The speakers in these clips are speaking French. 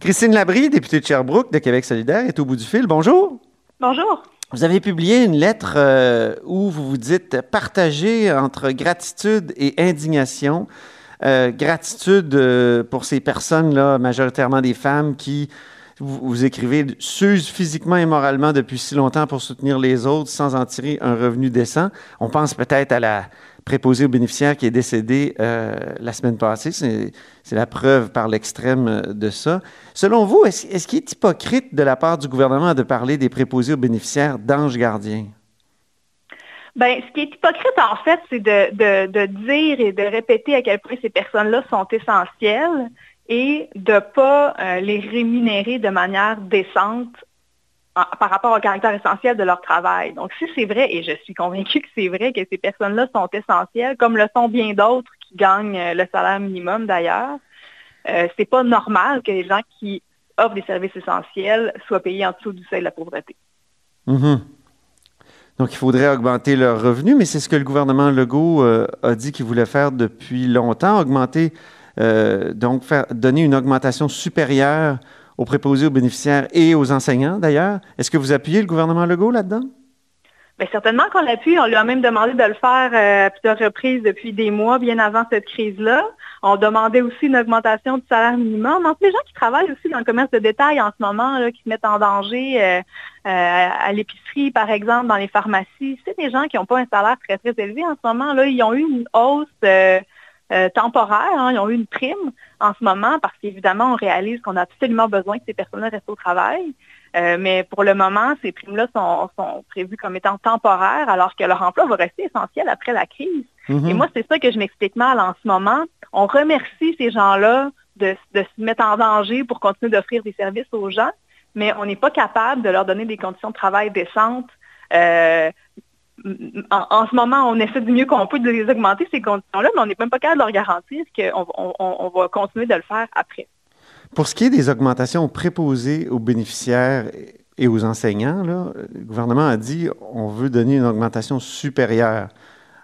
Christine Labrie, députée de Sherbrooke de Québec solidaire, est au bout du fil. Bonjour. Bonjour. Vous avez publié une lettre euh, où vous vous dites partager entre gratitude et indignation. Euh, gratitude euh, pour ces personnes-là, majoritairement des femmes, qui, vous, vous écrivez, s'usent physiquement et moralement depuis si longtemps pour soutenir les autres sans en tirer un revenu décent. On pense peut-être à la préposé aux bénéficiaires qui est décédé euh, la semaine passée. C'est la preuve par l'extrême de ça. Selon vous, est-ce est qu'il est hypocrite de la part du gouvernement de parler des préposés aux bénéficiaires d'anges gardiens? Bien, ce qui est hypocrite, en fait, c'est de, de, de, dire et de répéter à quel point ces personnes-là sont essentielles et de ne pas euh, les rémunérer de manière décente par rapport au caractère essentiel de leur travail. Donc, si c'est vrai, et je suis convaincue que c'est vrai que ces personnes-là sont essentielles, comme le sont bien d'autres qui gagnent euh, le salaire minimum d'ailleurs, euh, c'est pas normal que les gens qui offrent des services essentiels soient payés en dessous du seuil de la pauvreté. Mm-hmm. Donc, il faudrait augmenter leurs revenus, mais c'est ce que le gouvernement Legault euh, a dit qu'il voulait faire depuis longtemps, augmenter, euh, donc faire, donner une augmentation supérieure aux préposés aux bénéficiaires et aux enseignants d'ailleurs. Est-ce que vous appuyez le gouvernement Legault là-dedans? Bien, certainement qu'on l'appuie. On lui a même demandé de le faire euh, à plusieurs reprises depuis des mois, bien avant cette crise-là. On demandait aussi une augmentation du salaire minimum. Donc, les gens qui travaillent aussi dans le commerce de détail en ce moment, qui se mettent en danger euh, euh, à l'épicerie, par exemple, dans les pharmacies, c'est des gens qui n'ont pas un salaire très, très élevé en ce moment. Là, ils ont eu une hausse temporaire. Hein. Ils ont eu une prime en ce moment parce qu'évidemment, on réalise qu'on a absolument besoin que ces personnes-là restent au travail. Euh, mais pour le moment, ces primes-là sont, sont, prévues comme étant temporaires alors que leur emploi va rester essentiel après la crise. Mm-hmm. Et moi, c'est ça que je m'explique mal en ce moment. On remercie ces gens-là de, de se mettre en danger pour continuer d'offrir des services aux gens, mais on n'est pas capable de leur donner des conditions de travail décentes, euh, en, ce moment, on essaie du mieux qu'on peut de les augmenter, ces conditions-là, mais on n'est même pas capable de leur garantir qu'on on, va continuer de le faire après. Pour ce qui est des augmentations préposées aux bénéficiaires et aux enseignants, le gouvernement a dit on veut donner une augmentation supérieure.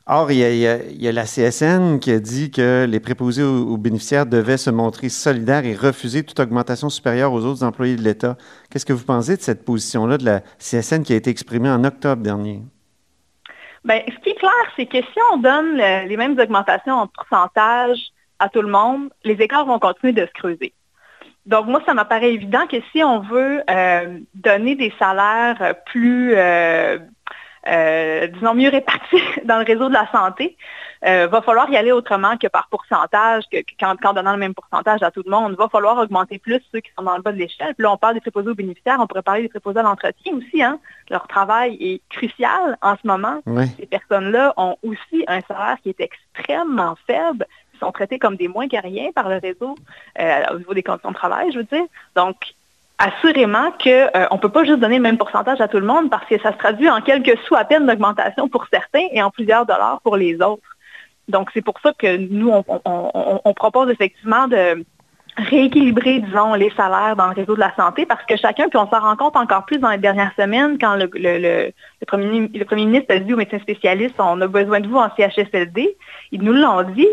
Or, il y, a, la CSN qui a dit que les préposés aux, bénéficiaires devaient se montrer solidaires et refuser toute augmentation supérieure aux autres employés de l'État. Qu'est-ce que vous pensez de cette position-là de la CSN qui a été exprimée en octobre dernier? Bien, ce qui est clair, c'est que si on donne les mêmes augmentations en pourcentage à tout le monde, les écarts vont continuer de se creuser. Donc, moi, ça m'apparaît évident que si on veut euh, donner des salaires plus, euh, euh, disons, mieux répartis dans le réseau de la santé, euh, va falloir y aller autrement que par pourcentage, que, qu'en, donnant le même pourcentage à tout le monde. Il va falloir augmenter plus ceux qui sont dans le bas de l'échelle. Puis là, on parle des préposés aux bénéficiaires, on pourrait parler des préposés à l'entretien aussi. Hein. Leur travail est crucial en ce moment. Ces personnes-là ont aussi un salaire qui est extrêmement faible Ils sont traités comme des moins qu'à par le réseau euh, au niveau des conditions de travail, je veux dire. Donc, assurément qu'on euh, ne peut pas juste donner le même pourcentage à tout le monde parce que ça se traduit en quelques sous à peine d'augmentation pour certains et en plusieurs dollars pour les autres. Donc, c'est pour ça que nous, on, propose effectivement de rééquilibrer, disons, les salaires dans le réseau de la santé parce que chacun, puis on s'en rend compte encore plus dans les dernières semaines quand le, le, premier, le premier, ministre a dit aux médecins spécialistes, on a besoin de vous en CHSLD. Ils nous l'ont dit.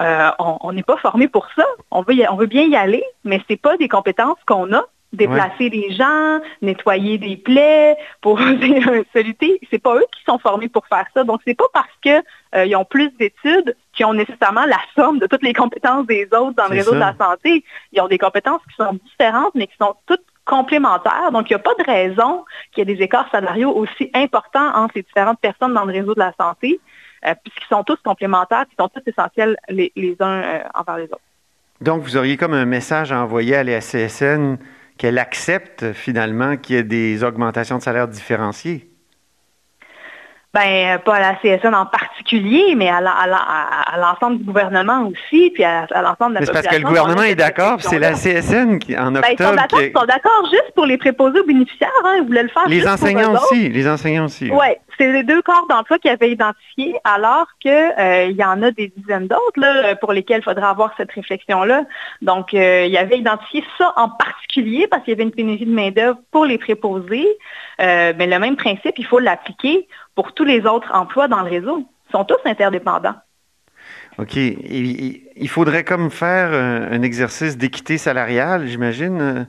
Euh, on n'est pas formé pour ça. On veut, on veut bien y aller, mais ce n'est pas des compétences qu'on a déplacer des gens, nettoyer des plaies, pour saluter. C'est pas eux qui sont formés pour faire ça. Donc c'est pas parce qu'ils euh, ont plus d'études qu'ils ont nécessairement la somme de toutes les compétences des autres dans le réseau de la santé. Ils ont des compétences qui sont différentes, mais qui sont toutes complémentaires. Donc il n'y a pas de raison qu'il y ait des écarts salariaux aussi importants entre ces différentes personnes dans le réseau de la santé, euh, puisqu'ils sont tous complémentaires, ils sont tous essentiels les, uns euh, envers les autres. Donc, vous auriez comme un message à envoyer à la CSN qu'elle accepte finalement qu'il y ait des augmentations de salaire différenciées? Ben, pas à la CSN en particulier, mais à, l'ensemble du gouvernement aussi, puis à, l'ensemble de la population. C'est parce que le gouvernement est d'accord, c'est la CSN qui, en octobre... Ben, ils sont d'accord juste pour les préposés aux bénéficiaires, hein, ils voulaient le faire Les enseignants aussi, les enseignants aussi. Oui, c'est les deux corps d'emploi qui avaient identifié, alors qu'il euh, y en a des dizaines d'autres pour lesquels il faudrait avoir cette réflexion-là. Donc, euh, il avait identifié ça en particulier parce qu'il y avait une pénurie de main-d'œuvre pour les préposés. Euh, mais le même principe, il faut l'appliquer pour tous les autres emplois dans le réseau. Ils sont tous interdépendants. OK. il faudrait comme faire un, exercice d'équité salariale, j'imagine,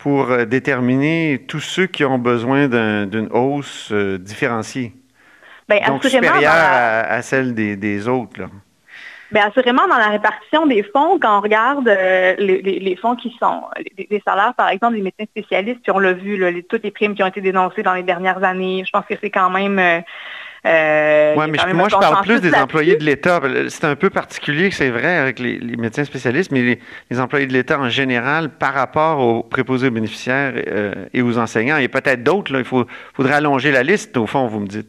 pour euh, déterminer tous ceux qui ont besoin d'une hausse euh, différenciée. Bien, Donc supérieure à, celle des, autres. Là. Bien, assurément, dans la répartition des fonds, quand on regarde les, fonds qui sont les, salaires, par exemple, des médecins spécialistes, puis on l'a vu, toutes les primes qui ont été dénoncées dans les dernières années, je pense que c'est quand même euh, oui, mais moi, je parle plus des employés de l'État. C'est un peu particulier, c'est vrai, avec les, médecins spécialistes, mais les, employés de l'État en général par rapport aux préposés aux bénéficiaires euh, et aux enseignants, et peut-être d'autres, il faut, faudrait allonger la liste, au fond, vous me dites.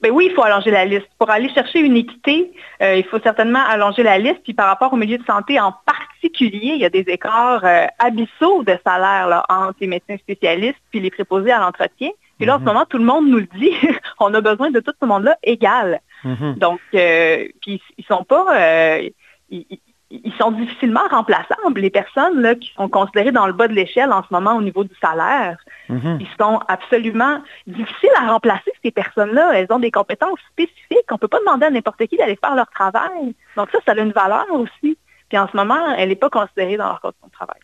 Ben oui, il faut allonger la liste. Pour aller chercher une équité, euh, il faut certainement allonger la liste. Puis par rapport au milieu de santé en particulier, il y a des écarts abyssaux de salaire entre les médecins spécialistes puis les préposés à l'entretien. Puis là, en ce mhm. moment, tout le monde nous le dit. on a besoin de tout ce monde-là égal. Mhm. Donc, euh, puis ils sont pas... Euh, ils, sont difficilement remplaçables. Les personnes là, qui sont considérées dans le bas de l'échelle en ce moment au niveau du salaire, mhm. ils sont absolument difficiles à remplacer, ces personnes-là. Elles ont des compétences spécifiques. On ne peut pas demander à n'importe qui d'aller faire leur travail. Donc ça, ça a une valeur aussi. Puis en ce moment, elle n'est pas considérée dans leur condition de travail.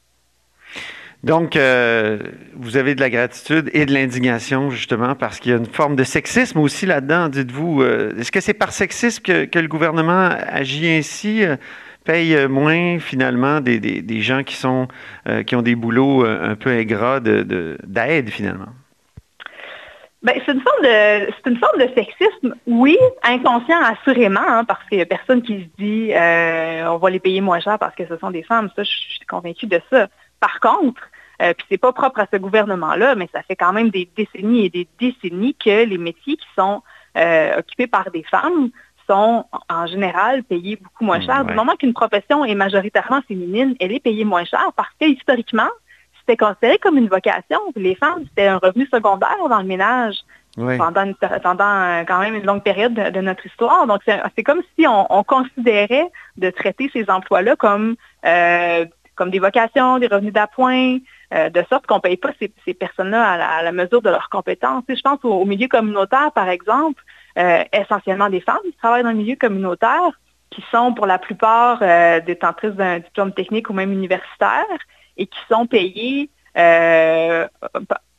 Donc, euh, vous avez de la gratitude et de l'indignation, justement, parce qu'il y a une forme de sexisme aussi là-dedans, dites-vous. Euh, est-ce que c'est par sexisme que, le gouvernement agit ainsi, euh, paye moins, finalement, des, gens qui, sont, qui ont des boulots un peu ingrats d'aide, finalement? Ben, c'est une forme de c'est une forme de sexisme, oui, inconscient assurément, hein, parce qu'il n'y a personne qui se dit on va les payer moins cher parce que ce sont des femmes. Ça, je suis convaincue de ça. Par contre, euh, puis c'est pas propre à ce gouvernement-là, mais ça fait quand même des décennies et des décennies que les métiers qui sont euh, occupés par des femmes sont en général payés beaucoup moins cher. Du moment qu'une profession est majoritairement féminine, elle est payée moins cher parce que historiquement, c'était considéré comme une vocation. Les femmes, c'était un revenu secondaire dans le ménage. Pendant, pendant, quand même une longue période de, notre histoire. Donc, c'est comme si on, considérait de traiter ces emplois-là comme, euh, comme des vocations, des revenus d'appoint, euh, de sorte qu'on ne paye pas ces, personnes-là à, la, mesure de leurs compétences. je pense au, milieu communautaire, par exemple, euh, essentiellement des femmes qui travaillent dans le milieu communautaire, qui sont pour la plupart euh, détentrices d'un diplôme technique ou même universitaire et qui sont payées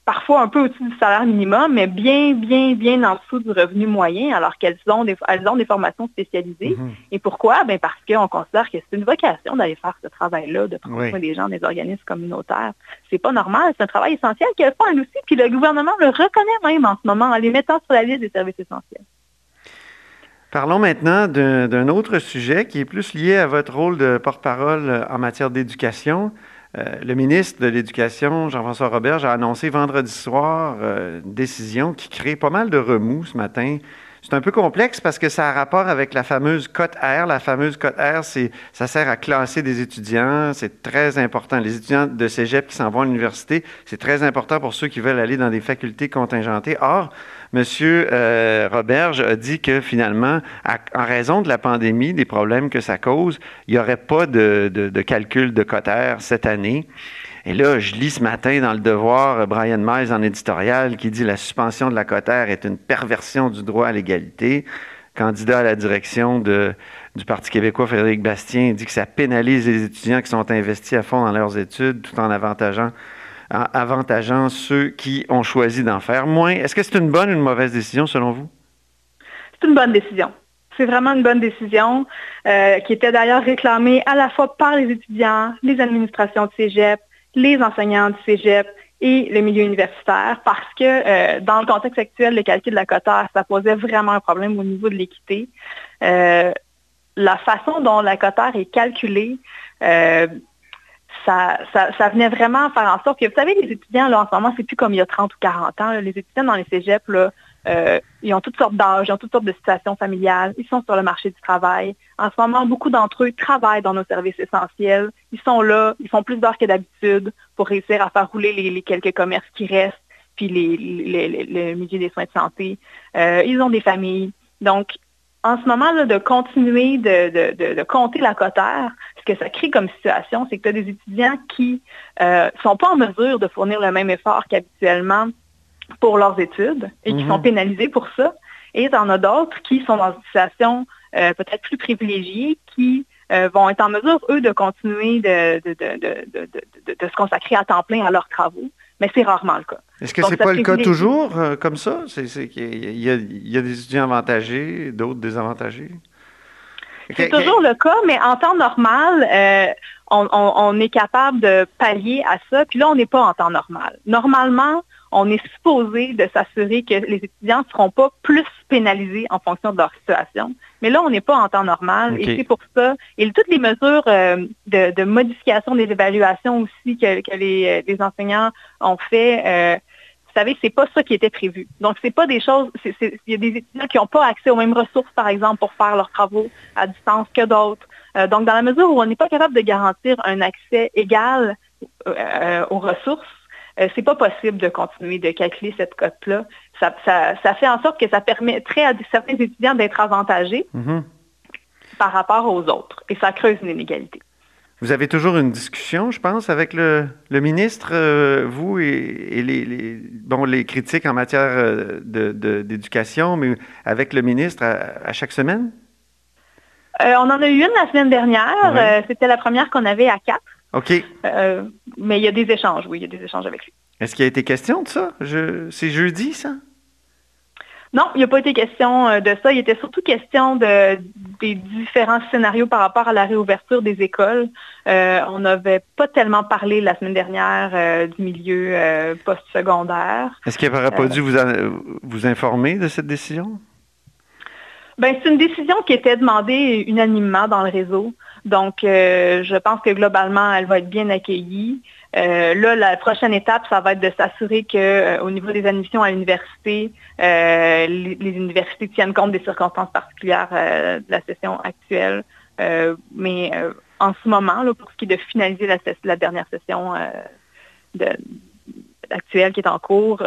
parfois un peu au-dessus du salaire minimum, mais bien, bien, bien en dessous du revenu moyen, alors qu'elles ont des, elles ont des formations spécialisées. Mhm. Et pourquoi? Ben parce qu'on considère que c'est une vocation d'aller faire ce travail-là, de prendre soin des gens, des organismes communautaires. C'est pas normal, c'est un travail essentiel qu'elles font aussi, puis le gouvernement le reconnaît même en ce moment en les mettant sur la liste des services essentiels. Parlons maintenant d'un autre sujet qui est plus lié à votre rôle de porte-parole en matière d'éducation. Euh, le ministre de l'Éducation, Jean-François Robert, a annoncé vendredi soir euh, une décision qui crée pas mal de remous ce matin. C'est un peu complexe parce que ça a rapport avec la fameuse cote R. La fameuse cote R, ça sert à classer des étudiants. C'est très important. Les étudiants de cégep qui s'en vont à l'université, c'est très important pour ceux qui veulent aller dans des facultés contingentées. Or, Monsieur euh, Roberge a dit que finalement, en raison de la pandémie, des problèmes que ça cause, il n'y aurait pas de, calcul de cotère cette année. Et là, je lis ce matin dans le Devoir Brian Miles en éditorial qui dit la suspension de la cotère est une perversion du droit à l'égalité. Candidat à la direction du Parti québécois, Frédéric Bastien, dit que ça pénalise les étudiants qui sont investis à fond dans leurs études tout en avantageant avantageant ceux qui ont choisi d'en faire moins. Est-ce que c'est une bonne ou une mauvaise décision selon vous? C'est une bonne décision. C'est vraiment une bonne décision euh, qui était d'ailleurs réclamée à la fois par les étudiants, les administrations de cégep, les enseignants de cégep et le milieu universitaire parce que euh, dans le contexte actuel, le calcul de la cotère, ça posait vraiment un problème au niveau de l'équité. Euh, la façon dont la cotère est calculée, ça, ça, venait vraiment faire en sorte que, vous savez, les étudiants, là, en ce moment, c'est plus comme il y a 30 ou 40 ans. les étudiants dans les cégeps, là, euh, ils ont toutes sortes d'âges, ils ont toutes sortes de situations familiales, ils sont sur le marché du travail. En ce moment, beaucoup d'entre eux travaillent dans nos services essentiels. Ils sont là, ils font plus d'heures que d'habitude pour réussir à faire rouler les, quelques commerces qui restent, puis les, le milieu des soins de santé. Euh, ils ont des familles. Donc, en ce moment, là, de continuer de, compter la cotère, ce que ça crée comme situation, c'est que tu as des étudiants qui ne euh, sont pas en mesure de fournir le même effort qu'habituellement pour leurs études et qui sont mhm. pénalisés pour ça. Et tu en as d'autres qui sont dans une situation peut-être plus privilégiés qui vont être en mesure, eux, de continuer de, de, se consacrer à temps plein à leurs travaux mais c'est rarement le cas. Est-ce que ce n'est pas le cas toujours euh, comme ça? Il y, a, des étudiants avantagés, d'autres désavantagés? C'est toujours le cas, mais en temps normal, euh, on, est capable de pallier à ça. Puis là, on n'est pas en temps normal. Normalement, on est supposé de s'assurer que les étudiants ne seront pas plus pénalisés en fonction de leur situation. Mais là, on n'est pas en temps normal et c'est pour ça. Et toutes les mesures euh, de, modification des évaluations aussi que, euh, les, enseignants ont fait, euh, savez, c'est pas ça qui était prévu. Donc, c'est pas des choses. Il y a des étudiants qui n'ont pas accès aux mêmes ressources, par exemple, pour faire leurs travaux à distance que d'autres. donc, dans la mesure où on n'est pas capable de garantir un accès égal aux ressources, euh, c'est pas possible de continuer de calculer cette cote-là. Ça, fait en sorte que ça permettrait à certains étudiants d'être avantagés mm-hmm. par rapport aux autres. Et ça creuse une inégalité. Vous avez toujours une discussion, je pense, avec le, ministre, euh, vous et, les, bon, les critiques en matière euh, d'éducation, mais avec le ministre à, chaque semaine? on en a eu une la semaine dernière. C'était la première qu'on avait à quatre. OK. Euh, mais il y a des échanges, oui, il y a des échanges avec lui. Est-ce qu'il y a été question de ça? C'est jeudi, ça? Non, il n'y a pas été question euh, de ça. Il était surtout question de, des différents scénarios par rapport à la réouverture des écoles. Euh, on n'avait pas tellement parlé la semaine dernière du milieu post-secondaire. Est-ce qu'il n'aurait pas dû vous, vous informer de cette décision? Ben, c'est une décision qui était demandée unanimement dans le réseau. Donc, euh, je pense que globalement, elle va être bien accueillie. Euh, là, la prochaine étape, ça va être de s'assurer qu'au euh, niveau des admissions à l'université, les, universités tiennent compte des circonstances particulières de la session actuelle. mais en ce moment, là, pour ce qui est de finaliser la, dernière session actuelle qui est en cours,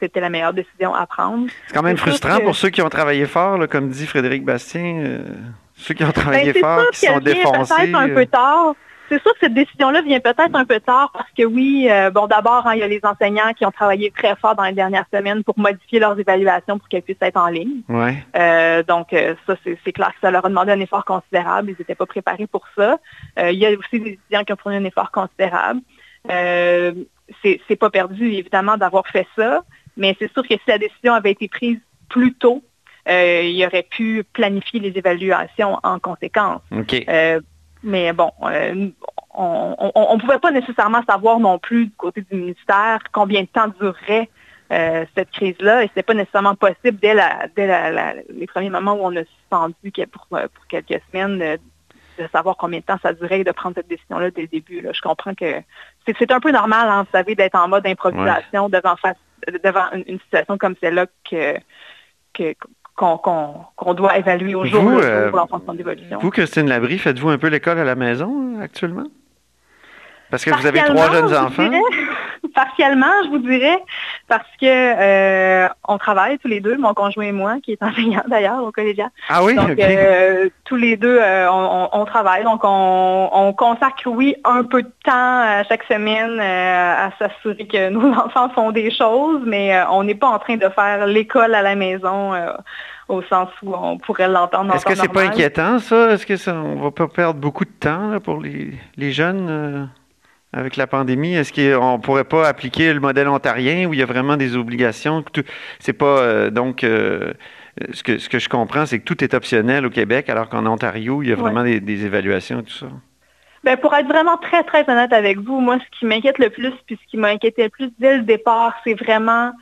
c'était la meilleure décision à prendre. C'est quand même frustrant pour ceux qui ont travaillé fort, comme dit Frédéric Bastien. Ceux qui ont travaillé ben, fort, qui sont défoncés. un peu euh. tard. C'est sûr que cette décision-là vient peut-être un peu tard parce que oui, euh, bon d'abord, hein, il y a les enseignants qui ont travaillé très fort dans les dernières semaines pour modifier leurs évaluations pour qu'elles puissent être en ligne. Ouais. Euh, donc ça, c'est clair que ça leur a demandé un effort considérable. Ils n'étaient pas préparés pour ça. il y a aussi des étudiants qui ont fourni un effort considérable. c'est pas perdu, évidemment, d'avoir fait ça, mais c'est sûr que si la décision avait été prise plus tôt, euh, il aurait pu planifier les évaluations en conséquence. Euh, mais bon, euh, on ne pouvait pas nécessairement savoir non plus du côté du ministère combien de temps durerait cette crise-là. Et ce n'est pas nécessairement possible dès, les premiers moments où on a suspendu pour, pour quelques semaines de savoir combien de temps ça durait et de prendre cette décision-là dès le début. Je comprends que c'est un peu normal, hein, vous savez, d'être en mode improvisation devant, devant une, situation comme celle-là que, que qu'on doit évaluer au jour le jour euh, pour d'évolution. Vous, Christine Labrie, faites-vous un peu l'école à la maison euh, actuellement? Parce que vous avez trois jeunes enfants? partiellement, je vous dirais, parce que euh, on travaille tous les deux, mon conjoint et moi, qui est enseignant d'ailleurs au collégial. Ah oui? Donc, tous les deux, on, travaille. Donc, on, consacre, oui, un peu de temps chaque semaine à s'assurer que nos enfants font des choses, mais on n'est pas en train de faire l'école à la maison au sens où on pourrait l'entendre. Est-ce que c'est pas inquiétant, ça? Est-ce que ça, on va pas perdre beaucoup de temps pour les, jeunes euh, avec la pandémie? Est-ce qu'on pourrait pas appliquer le modèle ontarien où il y a vraiment des obligations? C'est pas euh, donc euh, ce, que, ce que je comprends, c'est que tout est optionnel au Québec, alors qu'en Ontario, il y a vraiment des, évaluations et tout ça. Ben, pour être vraiment très, très honnête avec vous, moi, ce qui m'inquiète le plus, puis ce qui m'a inquiété le plus dès le départ, c'est vraiment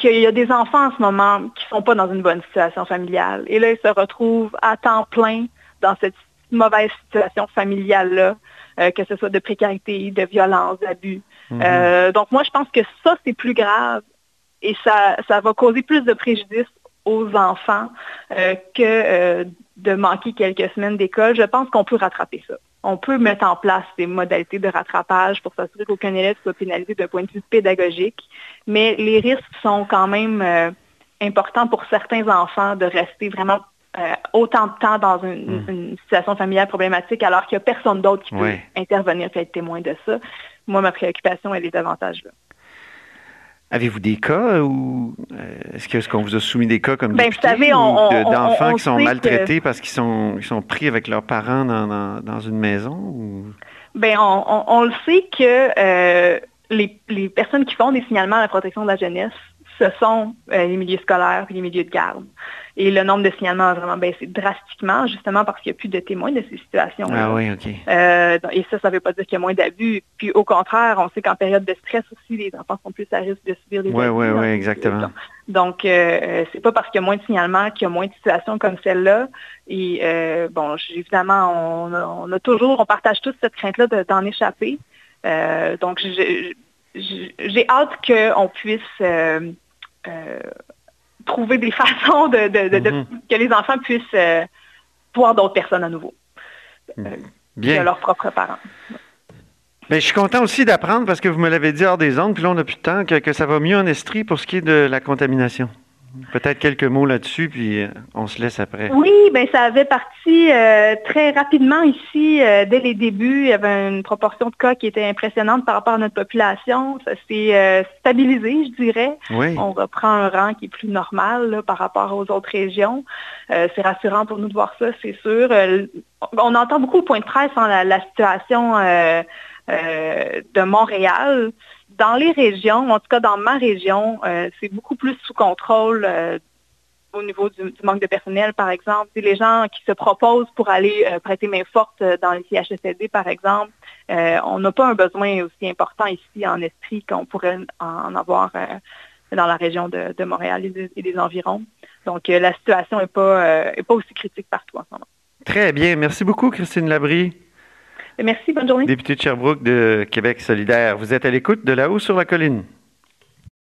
qu'il y a des enfants en ce moment qui ne sont pas dans une bonne situation familiale. Et là, ils se retrouvent à temps plein dans cette mauvaise situation familiale-là, euh, que ce soit de précarité, de violence, d'abus. Mhm. Euh, donc moi, je pense que ça, c'est plus grave et ça, ça va causer plus de préjudice aux enfants euh, que de manquer quelques semaines d'école. Je pense qu'on peut rattraper ça on peut mettre en place des modalités de rattrapage pour s'assurer qu'aucun élève soit pénalisé d'un point de vue pédagogique, mais les risques sont quand même importants pour certains enfants de rester vraiment euh, autant de temps dans hmm. une, situation familiale problématique alors qu'il n'y a personne d'autre qui peut intervenir et être témoin de ça. Moi, ma préoccupation, elle est davantage là. Avez-vous des cas ou est-ce que ce qu'on vous a soumis des cas comme ben, d'enfants qui sont maltraités parce qu'ils sont, ils sont pris avec leurs parents dans, dans, une maison? Ou... Ben, on, le sait que les, les, personnes qui font des signalements à la protection de la jeunesse ce sont euh, les milieux scolaires et les milieux de garde. Et le nombre de signalements a vraiment baissé drastiquement, justement parce qu'il n'y a plus de témoins de ces situations. -là. Ah oui, OK. Euh, et ça, ça ne veut pas dire qu'il y a moins d'abus. Puis au contraire, on sait qu'en période de stress aussi, les enfants sont plus à risque de subir des abus. Oui, oui, oui, exactement. Donc, euh, c'est pas parce qu'il y a moins de signalements qu'il y a moins de situations comme celle-là. Et euh, bon, évidemment, on a, toujours, on partage tous cette crainte-là d'en échapper. donc, j'ai hâte qu'on puisse euh, trouver des façons de, mm-hmm. que les enfants puissent euh, voir d'autres personnes à nouveau. Euh, Bien. Que leurs propres parents. Bien, je suis content aussi d'apprendre, parce que vous me l'avez dit hors des ondes, puis là, on n'a plus de temps, que, que, ça va mieux en Estrie pour ce qui est de la contamination. Peut-être quelques mots là-dessus, puis euh, on se laisse après. Oui, bien, ça avait parti euh, très rapidement ici. Euh, dès les débuts, il y avait une proportion de cas qui était impressionnante par rapport à notre population. Ça s'est stabilisé, je dirais. On reprend un rang qui est plus normal par rapport aux autres régions. c'est rassurant pour nous de voir ça, c'est sûr. on entend beaucoup au point de presse hein, la, situation de Montréal dans les régions, en tout cas dans ma région, euh, c'est beaucoup plus sous contrôle euh, au niveau du, manque de personnel, par exemple. Les gens qui se proposent pour aller euh, prêter main forte dans les CHSLD, par exemple. on n'a pas un besoin aussi important ici en Estrie qu'on pourrait en avoir dans la région de, Montréal et, des environs. Donc, la situation n'est pas, pas aussi critique partout en ce moment. Très bien. Merci beaucoup, Christine Labrie. Merci, bonne journée. Député de Sherbrooke de Québec solidaire, vous êtes à l'écoute de là-haut sur la colline.